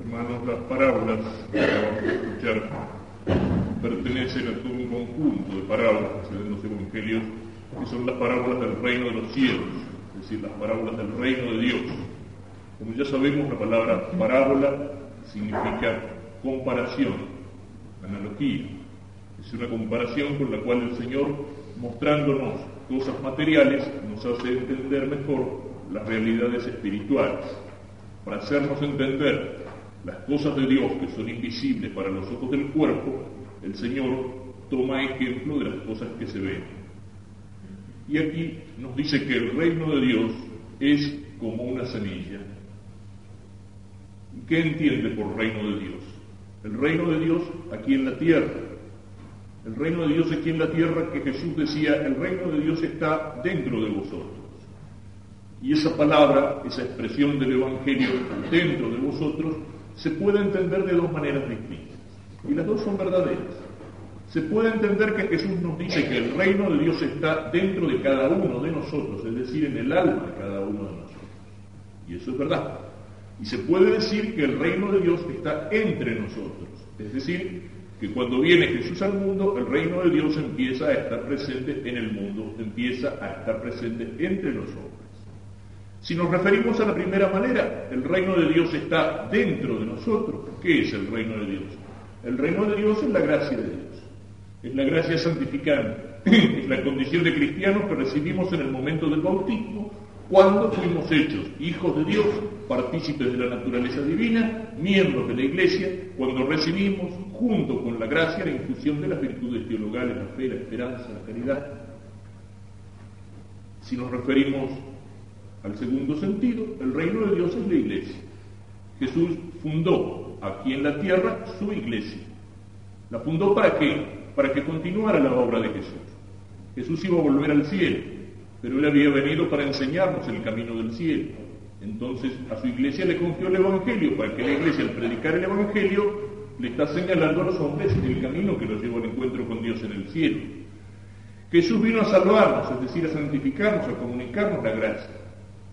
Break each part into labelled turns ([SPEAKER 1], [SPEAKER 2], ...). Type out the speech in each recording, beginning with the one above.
[SPEAKER 1] Hermanos, las parábolas que vamos a escuchar pertenecen a todo un conjunto de parábolas que se ven en los evangelios, que son las parábolas del reino de los cielos, es decir, las parábolas del reino de Dios. Como ya sabemos, la palabra parábola significa comparación, analogía. Es una comparación con la cual el Señor, mostrándonos cosas materiales, nos hace entender mejor las realidades espirituales. Para hacernos entender las cosas de Dios que son invisibles para los ojos del cuerpo, el Señor toma ejemplo de las cosas que se ven. Y aquí nos dice que el reino de Dios es como una semilla. ¿Qué entiende por reino de Dios? El reino de Dios aquí en la tierra. El reino de Dios aquí en la tierra que Jesús decía, el reino de Dios está dentro de vosotros. Y esa palabra, esa expresión del Evangelio dentro de vosotros, se puede entender de dos maneras distintas. Y las dos son verdaderas. Se puede entender que Jesús nos dice que el reino de Dios está dentro de cada uno de nosotros, es decir, en el alma de cada uno de nosotros. Y eso es verdad. Y se puede decir que el reino de Dios está entre nosotros. Es decir, que cuando viene Jesús al mundo, el reino de Dios empieza a estar presente en el mundo, empieza a estar presente entre los hombres. Si nos referimos a la primera manera, el reino de Dios está dentro de nosotros. ¿Qué es el reino de Dios? El reino de Dios es la gracia de Dios, es la gracia santificante, es la condición de cristianos que recibimos en el momento del bautismo, cuando fuimos hechos hijos de Dios, partícipes de la naturaleza divina, miembros de la iglesia, cuando recibimos, junto con la gracia, la infusión de las virtudes teologales, la fe, la esperanza, la caridad. Si nos referimos al segundo sentido, el reino de Dios es la iglesia. Jesús fundó aquí en la tierra su iglesia. ¿La fundó para qué? Para que continuara la obra de Jesús. Jesús iba a volver al cielo, pero él había venido para enseñarnos el camino del cielo. Entonces a su iglesia le confió el Evangelio, para que la iglesia al predicar el Evangelio le está señalando a los hombres el camino que los lleva al encuentro con Dios en el cielo. Jesús vino a salvarnos, es decir, a santificarnos, a comunicarnos la gracia.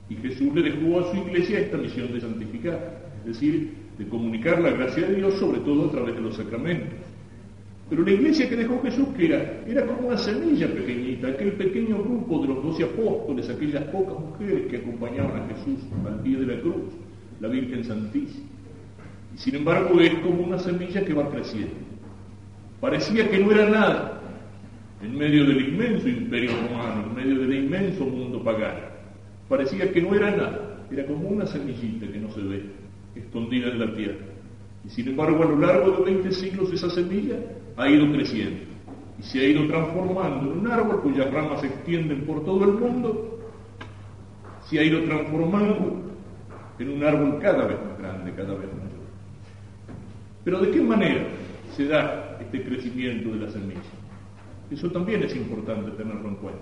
[SPEAKER 1] Y Jesús le dejó a su iglesia esta misión de santificar, es decir, de comunicar la gracia de Dios, sobre todo a través de los sacramentos. Pero la iglesia que dejó Jesús, que era? Era como una semilla pequeñita, aquel pequeño grupo de los doce apóstoles, aquellas pocas mujeres que acompañaban a Jesús al pie de la cruz, la Virgen Santísima. Y sin embargo es como una semilla que va creciendo. Parecía que no era nada en medio del inmenso imperio romano, en medio del inmenso mundo pagano parecía que no era nada, era como una semillita que no se ve, escondida en la tierra. Y sin embargo, a lo largo de 20 siglos esa semilla ha ido creciendo y se ha ido transformando en un árbol cuyas ramas se extienden por todo el mundo, se ha ido transformando en un árbol cada vez más grande, cada vez mayor. Pero ¿de qué manera se da este crecimiento de la semilla? Eso también es importante tenerlo en cuenta.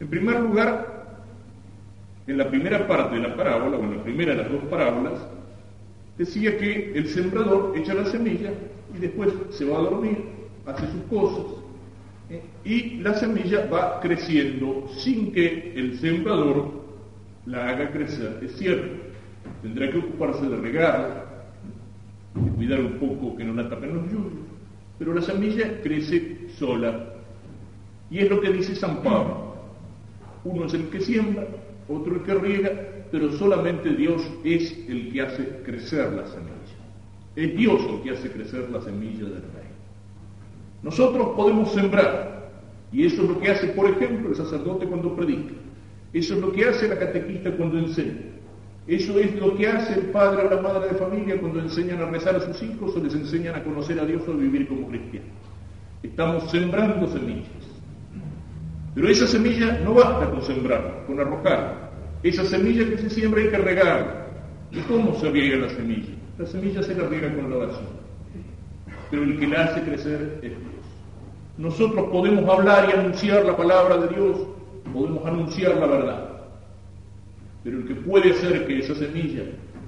[SPEAKER 1] En primer lugar, en la primera parte de la parábola, o en la primera de las dos parábolas, decía que el sembrador echa la semilla y después se va a dormir, hace sus cosas, ¿eh? y la semilla va creciendo sin que el sembrador la haga crecer. Es cierto, tendrá que ocuparse de regarla, de cuidar un poco que no la tapen los lluvios, pero la semilla crece sola. Y es lo que dice San Pablo. Uno es el que siembra, otro el que riega, pero solamente Dios es el que hace crecer la semilla. Es Dios el que hace crecer la semilla del reino. Nosotros podemos sembrar, y eso es lo que hace, por ejemplo, el sacerdote cuando predica. Eso es lo que hace la catequista cuando enseña. Eso es lo que hace el padre o la madre de familia cuando enseñan a rezar a sus hijos o les enseñan a conocer a Dios o a vivir como cristianos. Estamos sembrando semillas. Pero esa semilla no basta con sembrarla, con arrojarla. Esa semilla que se siembra hay que regarla. ¿Y cómo se riega la semilla? La semilla se la con la oración. Pero el que la hace crecer es Dios. Nosotros podemos hablar y anunciar la palabra de Dios, podemos anunciar la verdad. Pero el que puede hacer que esa semilla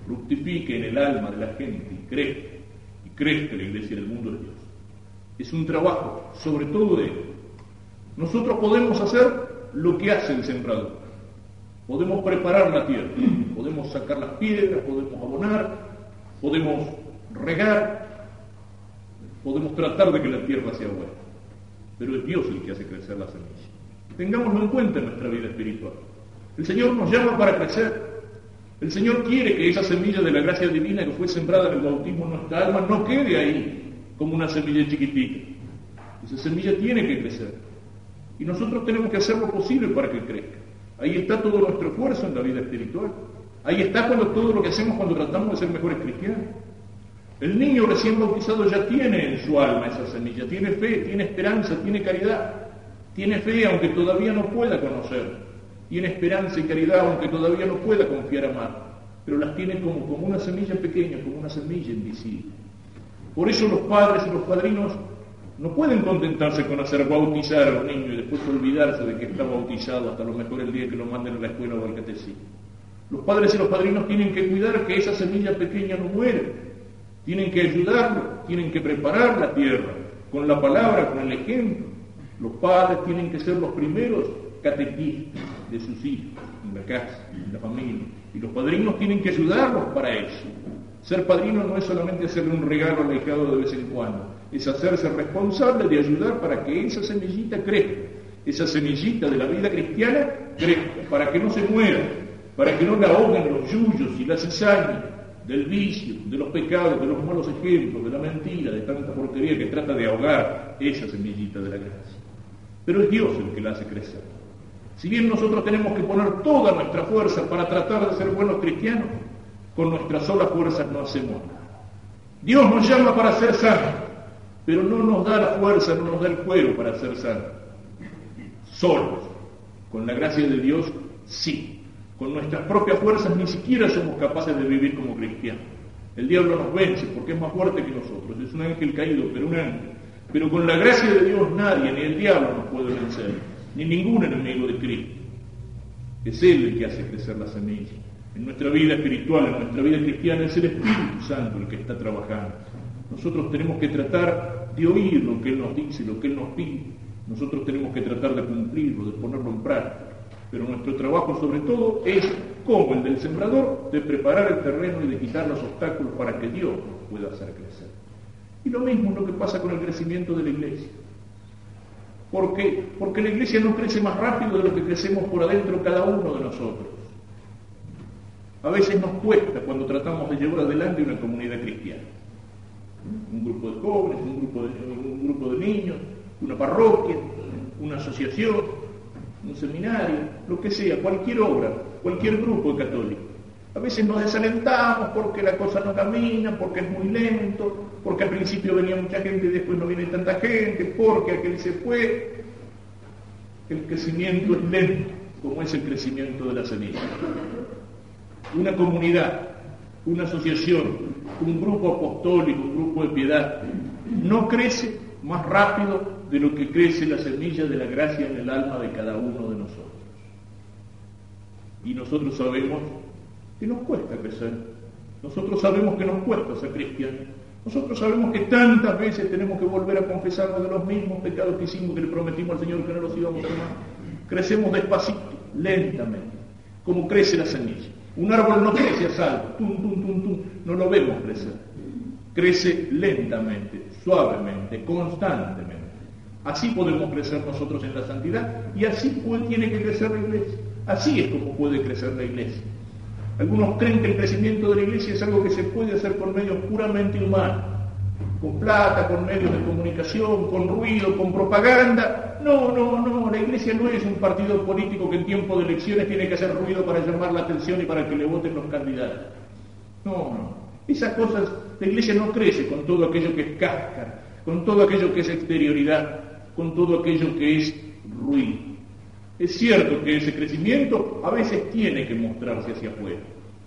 [SPEAKER 1] fructifique en el alma de la gente y crezca, y crezca la iglesia en el mundo de Dios, es un trabajo, sobre todo de nosotros podemos hacer lo que hace el sembrador. Podemos preparar la tierra, podemos sacar las piedras, podemos abonar, podemos regar, podemos tratar de que la tierra sea buena, pero es Dios el que hace crecer la semilla. Tengámoslo en cuenta en nuestra vida espiritual. El Señor nos llama para crecer. El Señor quiere que esa semilla de la gracia divina que fue sembrada en el bautismo en nuestra alma no quede ahí como una semilla chiquitita. Esa semilla tiene que crecer. Y nosotros tenemos que hacer lo posible para que crezca. Ahí está todo nuestro esfuerzo en la vida espiritual. Ahí está cuando todo lo que hacemos cuando tratamos de ser mejores cristianos. El niño recién bautizado ya tiene en su alma esa semilla, tiene fe, tiene esperanza, tiene caridad, tiene fe aunque todavía no pueda conocer, tiene esperanza y caridad aunque todavía no pueda confiar amar, pero las tiene como, como una semilla pequeña, como una semilla invisible. Por eso los padres y los padrinos no pueden contentarse con hacer bautizar a un niño y después olvidarse de que está bautizado hasta lo mejor el día que lo manden a la escuela o al catecismo. Los padres y los padrinos tienen que cuidar que esa semilla pequeña no muera. Tienen que ayudarlo, tienen que preparar la tierra con la palabra, con el ejemplo. Los padres tienen que ser los primeros catequistas de sus hijos, en la casa, en la familia. Y los padrinos tienen que ayudarlos para eso. Ser padrino no es solamente hacerle un regalo alejado de vez en cuando, es hacerse responsable de ayudar para que esa semillita crezca, esa semillita de la vida cristiana crezca, para que no se muera, para que no la ahoguen los yuyos y la cizaña del vicio, de los pecados, de los malos ejemplos, de la mentira, de tanta porquería que trata de ahogar esa semillita de la gracia. Pero es Dios el que la hace crecer. Si bien nosotros tenemos que poner toda nuestra fuerza para tratar de ser buenos cristianos, con nuestras solas fuerzas no hacemos nada. Dios nos llama para ser sanos, pero no nos da la fuerza, no nos da el cuero para ser sanos. Solos, con la gracia de Dios, sí. Con nuestras propias fuerzas ni siquiera somos capaces de vivir como cristianos. El diablo nos vence porque es más fuerte que nosotros. Es un ángel caído, pero un ángel. Pero con la gracia de Dios nadie, ni el diablo nos puede vencer, ni ningún enemigo de Cristo. Es Él el que hace crecer la semilla. En nuestra vida espiritual, en nuestra vida cristiana, es el Espíritu Santo el que está trabajando. Nosotros tenemos que tratar de oír lo que Él nos dice, lo que Él nos pide. Nosotros tenemos que tratar de cumplirlo, de ponerlo en práctica. Pero nuestro trabajo sobre todo es, como el del sembrador, de preparar el terreno y de quitar los obstáculos para que Dios nos pueda hacer crecer. Y lo mismo es lo que pasa con el crecimiento de la iglesia. Porque, porque la iglesia no crece más rápido de lo que crecemos por adentro cada uno de nosotros. A veces nos cuesta cuando tratamos de llevar adelante una comunidad cristiana. Un grupo de jóvenes, un grupo de, un grupo de niños, una parroquia, una asociación, un seminario, lo que sea, cualquier obra, cualquier grupo católico. A veces nos desalentamos porque la cosa no camina, porque es muy lento, porque al principio venía mucha gente y después no viene tanta gente, porque aquel se fue. El crecimiento es lento, como es el crecimiento de la semilla. Una comunidad, una asociación, un grupo apostólico, un grupo de piedad, no crece más rápido de lo que crece la semilla de la gracia en el alma de cada uno de nosotros. Y nosotros sabemos que nos cuesta crecer. Nosotros sabemos que nos cuesta ser cristianos. Nosotros sabemos que tantas veces tenemos que volver a confesarnos de los mismos pecados que hicimos, que le prometimos al Señor que no los íbamos a tomar. Crecemos despacito, lentamente, como crece la semilla. Un árbol no crece a salto, tum, tum, tum, tum, no lo vemos crecer. Crece lentamente, suavemente, constantemente. Así podemos crecer nosotros en la santidad y así tiene que crecer la iglesia. Así es como puede crecer la iglesia. Algunos creen que el crecimiento de la iglesia es algo que se puede hacer por medios puramente humanos, con plata, con medios de comunicación, con ruido, con propaganda. No, no, no, la iglesia no es un partido político que en tiempo de elecciones tiene que hacer ruido para llamar la atención y para que le voten los candidatos. No, no. Esas cosas, la iglesia no crece con todo aquello que es cáscara, con todo aquello que es exterioridad con todo aquello que es ruido. Es cierto que ese crecimiento a veces tiene que mostrarse hacia afuera.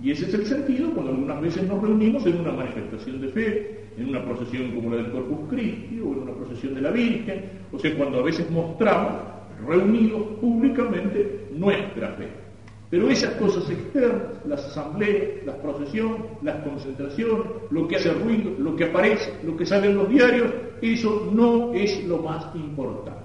[SPEAKER 1] Y ese es el sentido cuando algunas veces nos reunimos en una manifestación de fe, en una procesión como la del Corpus Christi o en una procesión de la Virgen, o sea, cuando a veces mostramos reunidos públicamente nuestra fe. Pero esas cosas externas, las asambleas, las procesiones, las concentraciones, lo que hace ruido, lo que aparece, lo que sale en los diarios, eso no es lo más importante.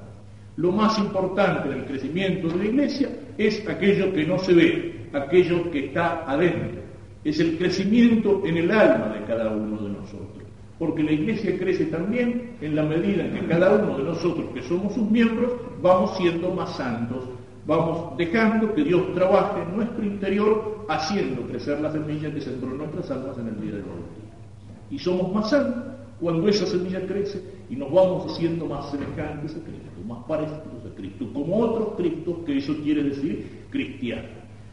[SPEAKER 1] Lo más importante en el crecimiento de la iglesia es aquello que no se ve, aquello que está adentro, es el crecimiento en el alma de cada uno de nosotros. Porque la iglesia crece también en la medida en que cada uno de nosotros, que somos sus miembros, vamos siendo más santos, vamos dejando que Dios trabaje en nuestro interior, haciendo crecer la semilla que sembró nuestras almas en el día de hoy. Y somos más santos cuando esa semilla crece y nos vamos haciendo más semejantes a Cristo, más parecidos a Cristo, como otros Cristos, que eso quiere decir cristiano.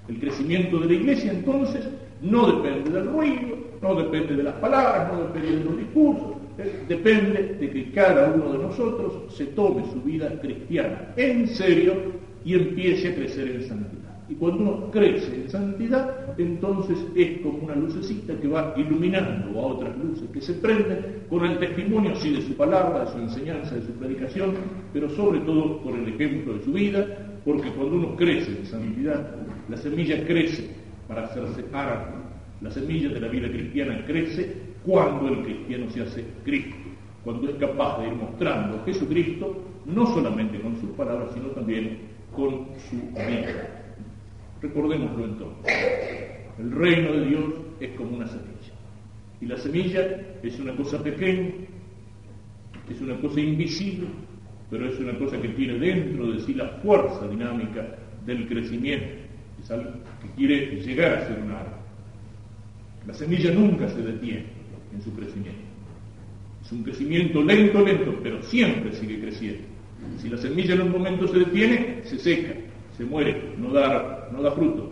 [SPEAKER 1] El crecimiento de la iglesia entonces no depende del ruido, no depende de las palabras, no depende de los discursos, eh, depende de que cada uno de nosotros se tome su vida cristiana en serio y empiece a crecer en santidad. Y cuando uno crece en santidad, entonces es como una lucecita que va iluminando a otras luces que se prenden con el testimonio, sí, de su palabra, de su enseñanza, de su predicación, pero sobre todo por el ejemplo de su vida, porque cuando uno crece en santidad, la semilla crece para hacerse árbol. La semilla de la vida cristiana crece cuando el cristiano se hace Cristo, cuando es capaz de ir mostrando a Jesucristo, no solamente con sus palabras, sino también con su vida. Recordémoslo entonces. El reino de Dios es como una semilla. Y la semilla es una cosa pequeña, es una cosa invisible, pero es una cosa que tiene dentro de sí la fuerza dinámica del crecimiento. Es algo que quiere llegar a ser un árbol. La semilla nunca se detiene en su crecimiento. Es un crecimiento lento, lento, pero siempre sigue creciendo. Si la semilla en un momento se detiene, se seca, se muere, no no da fruto.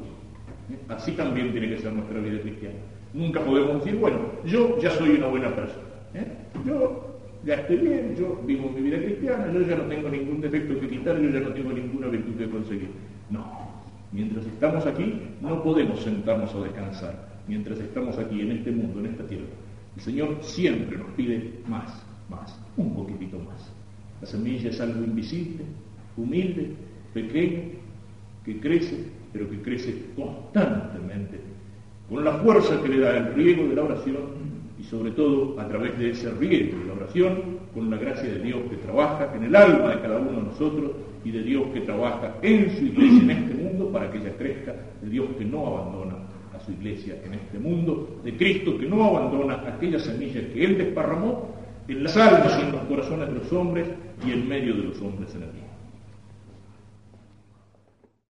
[SPEAKER 1] Así también tiene que ser nuestra vida cristiana. Nunca podemos decir, bueno, yo ya soy una buena persona. ¿eh? Yo ya estoy bien, yo vivo mi vida cristiana, yo ya no tengo ningún defecto que quitar, yo ya no tengo ninguna virtud que conseguir. No, mientras estamos aquí no podemos sentarnos a descansar, mientras estamos aquí en este mundo, en esta tierra. El Señor siempre nos pide más, más, un poquitito más. La semilla es algo invisible, humilde, pequeño, que crece, pero que crece constantemente, con la fuerza que le da el riego de la oración y sobre todo a través de ese riego de la oración, con la gracia de Dios que trabaja en el alma de cada uno de nosotros y de Dios que trabaja en su iglesia en este mundo para que ella crezca, de Dios que no abandona a su iglesia en este mundo, de Cristo que no abandona aquella semilla que Él desparramó en las almas y en los corazones de los hombres y en medio de los hombres en el mundo.